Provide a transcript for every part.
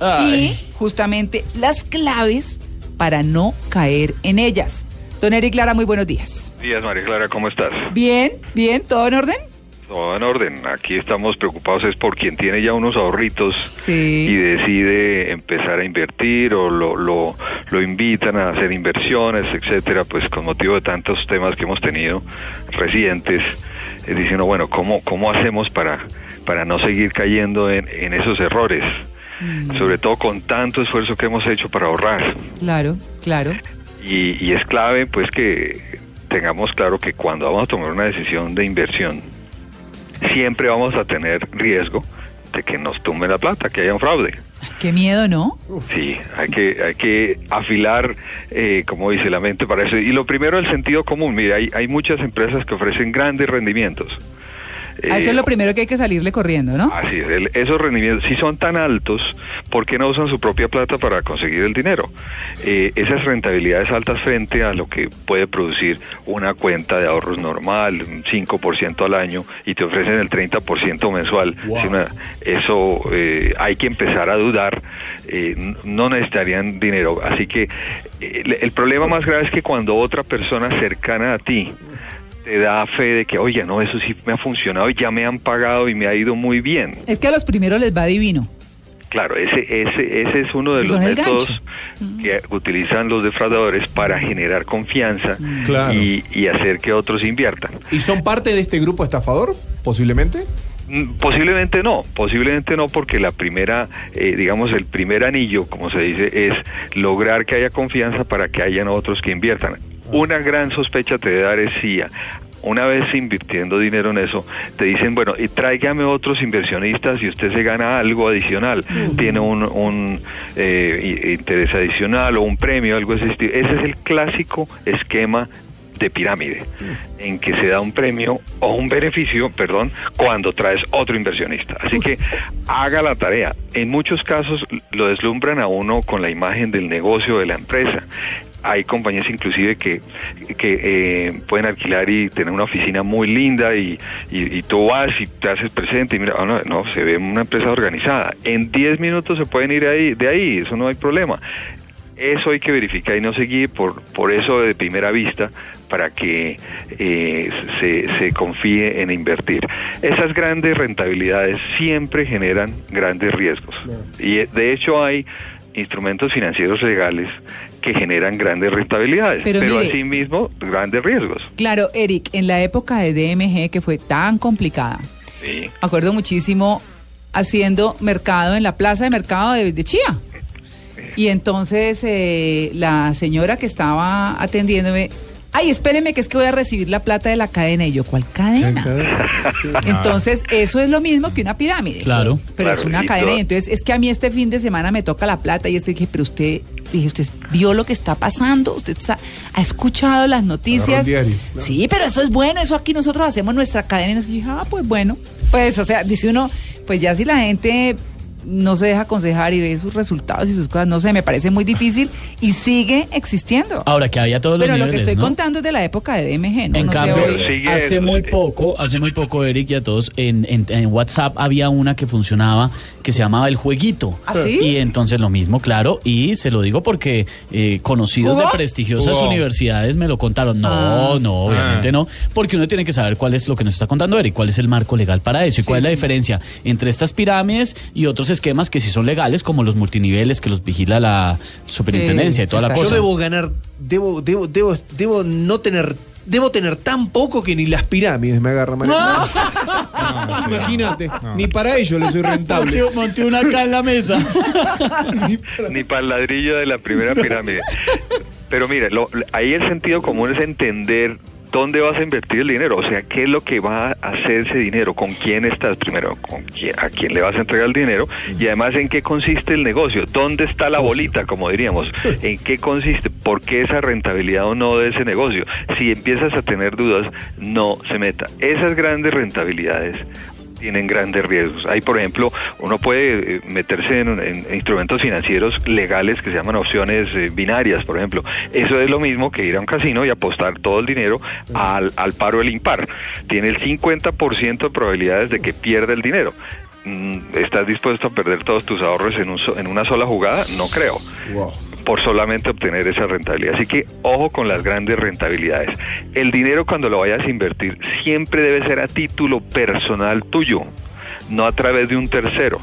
Y justamente las claves para no caer en ellas. Don Eric Clara, muy buenos días. días, María Clara, ¿cómo estás? Bien, bien, ¿todo en orden? Todo en orden. Aquí estamos preocupados es por quien tiene ya unos ahorritos Sí. y decide empezar a invertir o lo, lo, lo invitan a hacer inversiones, etcétera, pues con motivo de tantos temas que hemos tenido recientes, eh, diciendo, bueno, ¿cómo, cómo hacemos para, para no seguir cayendo en, en esos errores? Sobre todo con tanto esfuerzo que hemos hecho para ahorrar. Claro, claro. Y, y es clave pues que tengamos claro que cuando vamos a tomar una decisión de inversión, siempre vamos a tener riesgo de que nos tumbe la plata, que haya un fraude. Qué miedo, ¿no? Sí, hay que, hay que afilar, eh, como dice la mente, para eso. Y lo primero, el sentido común. Mira, hay, hay muchas empresas que ofrecen grandes rendimientos. A eso Eh, es lo primero que hay que salirle corriendo, ¿no? Así es, el- esos rendimientos, si son tan altos, ¿por qué no usan su propia plata para conseguir el dinero? Eh, esas rentabilidades altas frente a lo que puede producir una cuenta de ahorros normal, un 5% al año, y te ofrecen el 30% mensual. Una- eso eh, hay que empezar a dudar, eh, no necesitarían dinero. Así que eh, el, el problema más grave es que cuando otra persona cercana a ti, te da fe de que, oye, no, eso sí me ha funcionado y ya me han pagado y me ha ido muy bien. Es que a los primeros les va divino. Claro, ese, ese, ese es uno de los métodos gancho. que utilizan los defraudadores para generar confianza Claro. y, y hacer que otros inviertan. ¿Y son parte de este grupo estafador, posiblemente? Mm, Posiblemente no, posiblemente no, porque la primera, eh, digamos, el primer anillo, como se dice, es lograr que haya confianza para que hayan otros que inviertan. Una gran sospecha te debe dar es si a- una vez invirtiendo dinero en eso, te dicen, bueno, y tráigame otros inversionistas y usted se gana algo adicional, tiene un, un, eh, interés adicional o un premio, algo de ese estilo. Ese es el clásico esquema de pirámide, en que se da un premio o un beneficio, perdón, cuando traes otro inversionista. Así que haga la tarea. En muchos casos lo deslumbran a uno con la imagen del negocio de la empresa. Hay compañías inclusive que, que eh, pueden alquilar y tener una oficina muy linda y, y, y tú vas y te haces presente y mira, ah, no, no, se ve una empresa organizada. En 10 minutos se pueden ir ahí, de ahí, eso no hay problema. Eso hay que verificar y no seguir por, por eso de primera vista para que eh, se, se confíe en invertir. Esas grandes rentabilidades siempre generan grandes riesgos. Y eh, de hecho hay instrumentos financieros legales que generan grandes rentabilidades, Pero pero, mire- asimismo grandes riesgos. Claro, Eric, en la época de DMG, que fue tan complicada, Sí. me acuerdo muchísimo haciendo mercado en la plaza de mercado de, de Chía. Y entonces eh, la señora que estaba atendiéndome, ay, espéreme que es que voy a recibir la plata de la cadena. Y yo, ¿cuál cadena? Entonces, eso es lo mismo que una pirámide. Claro. Pero es una y cadena. todo- Y entonces, es que a mí este fin de semana me toca la plata. Y es que dije, pero usted, dije, ¿usted vio lo que está pasando? ¿Usted ha escuchado las noticias? Sí, pero eso es bueno. Eso aquí nosotros hacemos nuestra cadena. Y nos dije, ah, pues bueno. Pues, o sea, dice uno, pues ya si la gente no se deja aconsejar y ve sus resultados y sus cosas, no sé, me parece muy difícil y sigue existendo. Ahora que haya todos los Pero lo que estoy ¿no? contando es de la época de DMG, ¿no? En No cambio, hace muy poco, hace muy poco, Eric y a todos, en, en- en WhatsApp había una que funcionaba que se llamaba El Jueguito. ¿Ah, sí? Y entonces lo mismo, claro, y se lo digo porque eh, conocidos ¿Jugó? de prestigiosas ¿Jugó? universidades me lo contaron. No, Ah. no, obviamente Ah. no, porque uno tiene que saber cuál es lo que nos está contando Eric, cuál es el marco legal para eso y cuál es la diferencia entre estas pirámides y otros esquemas que sí son legales, como los multiniveles que los vigila la superintendencia y toda la cosa. Yo debo ganar, debo, debo, debo, debo no tener, debo tener tan poco que ni las pirámides me agarran. No, Imagínate, No. ni para ello le soy rentable. Monté, monté una acá en la mesa. ni para el ladrillo de la primera pirámide. Pero mire, lo- ahí el sentido común es entender ¿dónde vas a invertir el dinero? O sea, ¿qué es lo que va a hacer ese dinero? ¿Con quién estás? Primero, ¿con quién, ¿a quién le vas a entregar el dinero? Y además, ¿en qué consiste el negocio? ¿Dónde está la bolita, como diríamos? ¿En qué consiste? ¿Por qué esa rentabilidad o no de ese negocio? Si empiezas a tener dudas, no se meta. Esas grandes rentabilidades tienen grandes riesgos. Hay, por ejemplo, uno puede eh, meterse en, en instrumentos financieros legales que se llaman opciones eh, binarias, por ejemplo. Eso es lo mismo que ir a un casino y apostar todo el dinero al, al paro del impar. Tiene el 50% de probabilidades de que pierda el dinero. Mm, ¿Estás dispuesto a perder todos tus ahorros en, un so- en una sola jugada? No creo Wow. por solamente obtener esa rentabilidad. Así que ojo con las grandes rentabilidades. El dinero cuando lo vayas a invertir siempre debe ser a título personal tuyo, no a través de un tercero.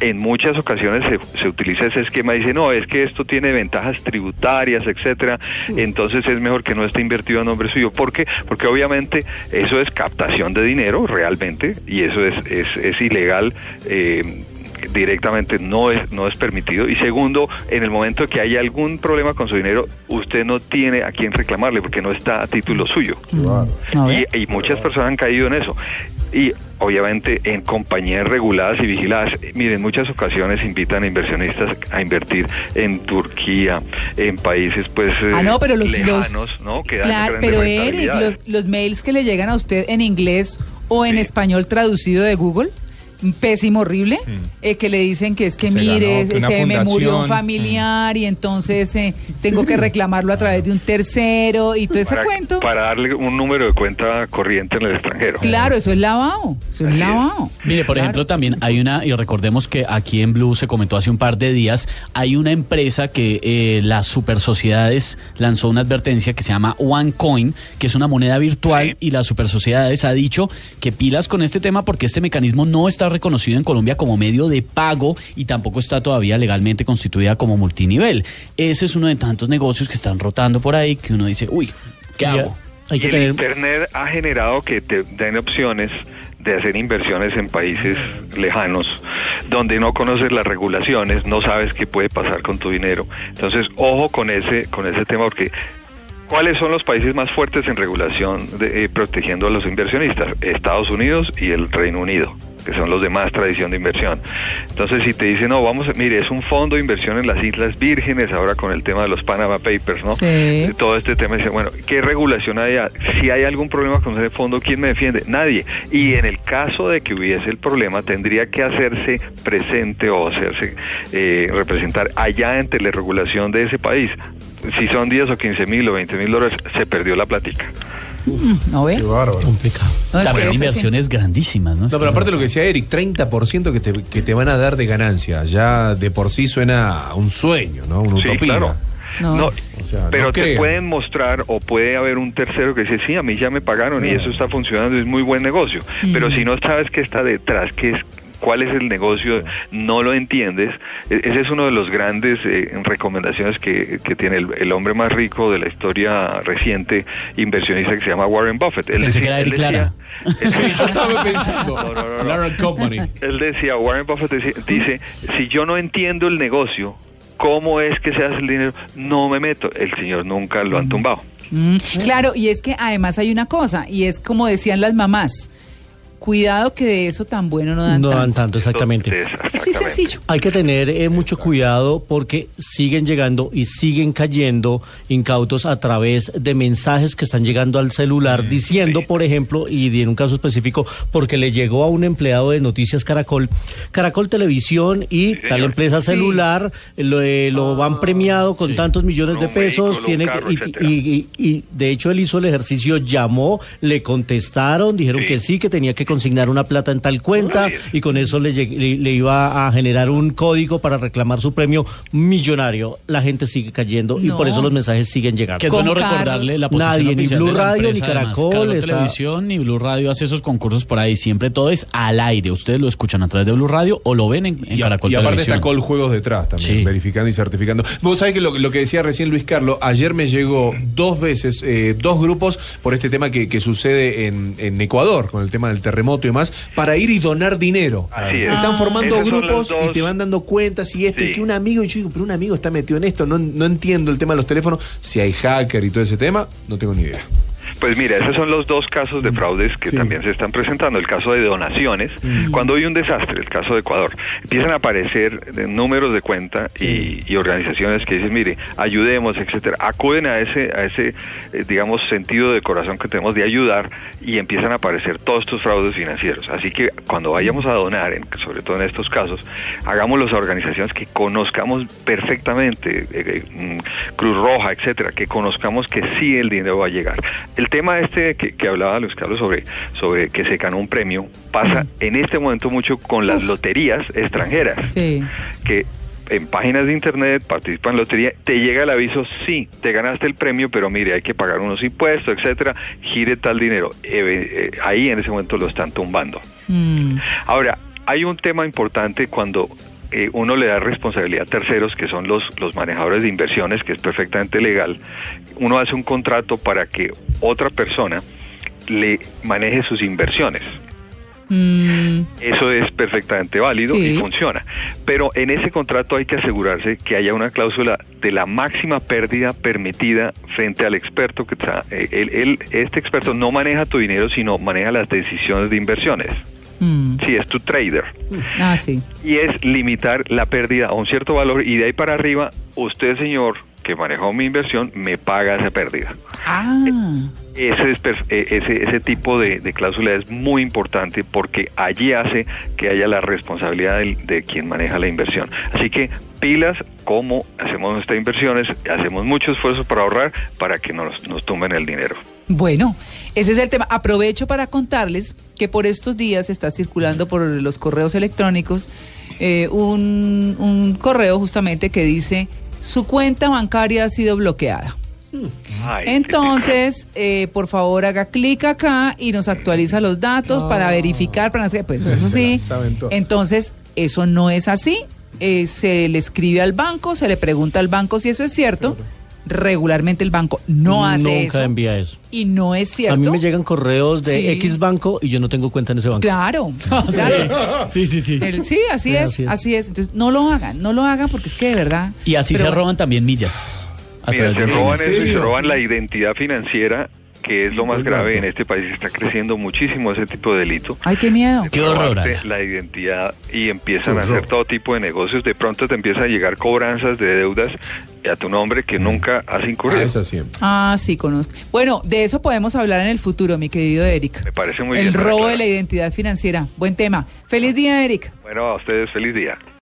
En muchas ocasiones se, se utiliza ese esquema, dice, no, es que esto tiene ventajas tributarias, etcétera, entonces es mejor que no esté invertido a nombre suyo. ¿Por qué? Porque obviamente eso es captación de dinero realmente y eso es, es, es ilegal. eh, directamente no es no es permitido y segundo en el momento que haya algún problema con su dinero usted no tiene a quién reclamarle porque no está a título suyo A ver. y, y muchas personas han caído en eso y obviamente en compañías reguladas y vigiladas. Miren muchas ocasiones invitan a inversionistas a invertir en Turquía en países pues eh, Ah, no, pero los, lejanos los no que dan claro, pero Eric, los, los mails que le llegan a usted en inglés o en Sí. español traducido de Google, pésimo, horrible, eh, que le dicen que es que Se mire, ganó, que una se me murió un fundación. familiar y entonces eh, tengo que reclamarlo a través de un tercero y todo ese para, cuento. para darle un número de cuenta corriente en el extranjero Claro, eso es lavado, eso es Así es. lavado. Mire, por Claro. ejemplo, también hay una, y recordemos que aquí en Blue se comentó hace un par de días, hay una empresa que eh, las super sociedades lanzó una advertencia que se llama OneCoin, que es una moneda virtual, Sí. y las super sociedades ha dicho que pilas con este tema porque este mecanismo no está reconocido en Colombia como medio de pago y tampoco está todavía legalmente constituida como multinivel. Ese es uno de tantos negocios que están rotando por ahí que uno dice, uy, ¿qué hago? Hay y que el tener Internet ha generado que te den opciones de hacer inversiones en países lejanos, donde no conoces las regulaciones, no sabes qué puede pasar con tu dinero. Entonces, ojo con ese, con ese tema, porque ¿cuáles son los países más fuertes en regulación de, eh, protegiendo a los inversionistas? Estados Unidos y el Reino Unido que son los de más tradición de inversión. Entonces, si te dicen, no, vamos, mire, es un fondo de inversión en las Islas Vírgenes, ahora con el tema de los Panama Papers, ¿no? Sí. todo este tema dice, bueno, ¿qué regulación hay? Si hay algún problema con ese fondo, ¿quién me defiende? Nadie. Y en el caso de que hubiese el problema, tendría que hacerse presente o hacerse eh, representar allá ante la regulación de ese país. Si son 10 o 15 mil o 20 mil dólares, se perdió la plática. ¿No ve? Qué bárbaro. complicado. No, es que También es así. inversiones grandísimas, ¿no? No, pero aparte lo que decía Eric, 30% que te, que te van a dar de ganancia, ya de por sí suena a un sueño, ¿no? Una Sí, utopía. claro. No. No, O sea, pero no te pueden mostrar o puede haber un tercero que dice, sí, a mí ya me pagaron y eso está funcionando, es muy buen negocio. Pero si no sabes qué está detrás, qué es cuál es el negocio, no lo entiendes, e- ese es uno de los grandes eh, recomendaciones que, que tiene el, el hombre más rico de la historia reciente, inversionista que se llama Warren Buffett. Él Pensé que era Eric Lara. él Sí, yo estaba pensando. No, no, no, no. Lara Company. Él decía, Warren Buffett dice, dice, si yo no entiendo el negocio, ¿cómo es que se hace el dinero? No me meto. El señor nunca lo han tumbado. Mm, Claro, y es que además hay una cosa, y es como decían las mamás, cuidado que de eso tan bueno no dan No dan tanto. tanto, exactamente. Así sencillo. Hay que tener eh, mucho cuidado porque siguen llegando y siguen cayendo incautos a través de mensajes que están llegando al celular diciendo, por ejemplo, y en un caso específico, porque le llegó a un empleado de Noticias Caracol, Caracol Televisión y Sí, tal empresa Sí. celular lo, eh, lo van premiado con sí. tantos millones de pesos, vehículo, tiene carro, y, y- y- y, de hecho él hizo el ejercicio, llamó, le contestaron, dijeron Sí. que sí, que tenía que consignar una plata en tal cuenta y con eso le, lleg- le, le iba a generar un código para reclamar su premio millonario. La gente sigue cayendo y por eso los mensajes siguen llegando. Que es bueno recordarle la posición Nadie, ni Blue de Radio, ni empresa, además. Caracol, está- Televisión ni Blue Radio hace esos concursos por ahí. Siempre todo es al aire. Ustedes lo escuchan a través de Blue Radio o lo ven en, en Y, a- Caracol y aparte está Col Juegos detrás también, Sí. verificando y certificando. Vos sabés que lo, lo que decía recién Luis Carlos, ayer me llegó dos veces, eh, dos grupos por este tema que, que sucede en, en Ecuador, con el tema del terremoto y demás, para ir y donar dinero. Así es. Están Ah. formando Esas grupos y te van dando cuentas y esto, y que un amigo, y yo digo, pero un amigo está metido en esto, no, no entiendo el tema de los teléfonos, si hay hacker y todo ese tema, no tengo ni idea. Pues mira, esos son los dos casos de fraudes que también se están presentando. El caso de donaciones, cuando hay un desastre, el caso de Ecuador, empiezan a aparecer números de cuenta y, y organizaciones que dicen, mire, ayudemos, etcétera. Acuden a ese, a ese, eh, digamos, sentido de corazón que tenemos de ayudar y empiezan a aparecer todos estos fraudes financieros. Así que cuando vayamos a donar, en- sobre todo en estos casos, hagámoslo a organizaciones que conozcamos perfectamente, eh, eh, mm, Cruz Roja, etcétera, que conozcamos que sí el dinero va a llegar. El tema este que, que hablaba Luis Carlos sobre, sobre que se ganó un premio pasa en este momento mucho con las loterías extranjeras Sí. que en páginas de internet participan en lotería, te llega el aviso, sí, te ganaste el premio, pero mire, hay que pagar unos impuestos, etcétera, gire tal dinero. Eh, eh, ahí en ese momento lo están tumbando. Mm. Ahora, hay un tema importante cuando eh, uno le da responsabilidad a terceros, que son los, los manejadores de inversiones, que es perfectamente legal. Uno hace un contrato para que otra persona le maneje sus inversiones. Mm. Eso es perfectamente válido Sí. y funciona. Pero en ese contrato hay que asegurarse que haya una cláusula de la máxima pérdida permitida frente al experto que está. eh, él- él- este experto no maneja tu dinero, sino maneja las decisiones de inversiones. Mm. Sí, es tu trader. Ah, sí. Y es limitar la pérdida a un cierto valor y de ahí para arriba, usted, señor, que manejó mi inversión, me paga esa pérdida. Ah. Ese, es per- eh, ese, ese tipo de, de cláusula es muy importante porque allí hace que haya la responsabilidad de quien maneja la inversión. Así que pilas, como hacemos nuestras inversiones, hacemos mucho esfuerzo para ahorrar para que nos, nos tumben el dinero. Bueno, ese es el tema. Aprovecho para contarles que por estos días está circulando por los correos electrónicos eh, un, un correo justamente que dice su cuenta bancaria ha sido bloqueada. Ay, Entonces, eh, por favor, haga clic acá y nos actualiza los datos para verificar, para sé, pues eso sí. Entonces, eso no es así. Eh, se le escribe al banco, se le pregunta al banco si eso es cierto. Regularmente el banco no hace Nunca eso. envía eso. Y no es cierto. A mí me llegan correos de Sí. X banco y yo no tengo cuenta en ese banco. Claro, claro. Sí, sí, sí. El- sí, así Sí, es, así así es. es. Entonces, no lo hagan, no lo hagan porque es que de verdad. Y así Pero se roban también millas. a Mira, través se de- roban, ¿En eso y se roban la identidad financiera, que es lo más grave en este país. Está creciendo muchísimo ese tipo de delito. Ay, qué miedo. Qué horror, la identidad y empiezan a hacer todo tipo de negocios. De pronto te empiezan a llegar cobranzas de deudas a tu nombre que nunca has Ah, incurrido. siempre. Ah, sí, conozco. Bueno, de eso podemos hablar en el futuro, mi querido Eric. Me parece muy el bien. Ana robo de la identidad financiera. Buen tema. Feliz día, Eric. Bueno, a ustedes feliz día.